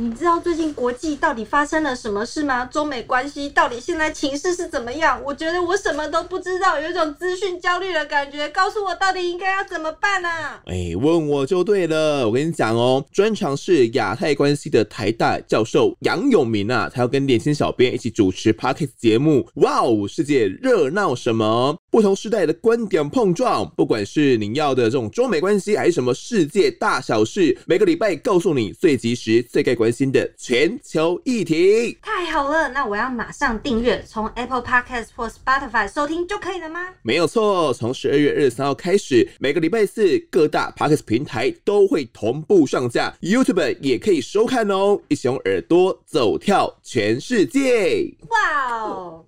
你知道最近国际到底发生了什么事吗？中美关系到底现在情势是怎么样？我觉得我什么都不知道，有一种资讯焦虑的感觉。告诉我到底应该要怎么办呢？哎，问我就对了。我跟你讲哦，专长是亚太关系的台大教授杨永明啊，他要跟年轻小编一起主持 Parkes 节目。哇哦，世界热闹什么？不同时代的观点碰撞，不管是您要的这种中美关系，还是什么世界大小事，每个礼拜告诉你最及时、最该关心的全球议题。太好了，那我要马上订阅，从 Apple Podcast 或 Spotify 收听就可以了吗？没有错，从十二月二十三号开始，每个礼拜四各大 Podcast 平台都会同步上架，YouTube 也可以收看哦。一起用耳朵走跳全世界，哇哦！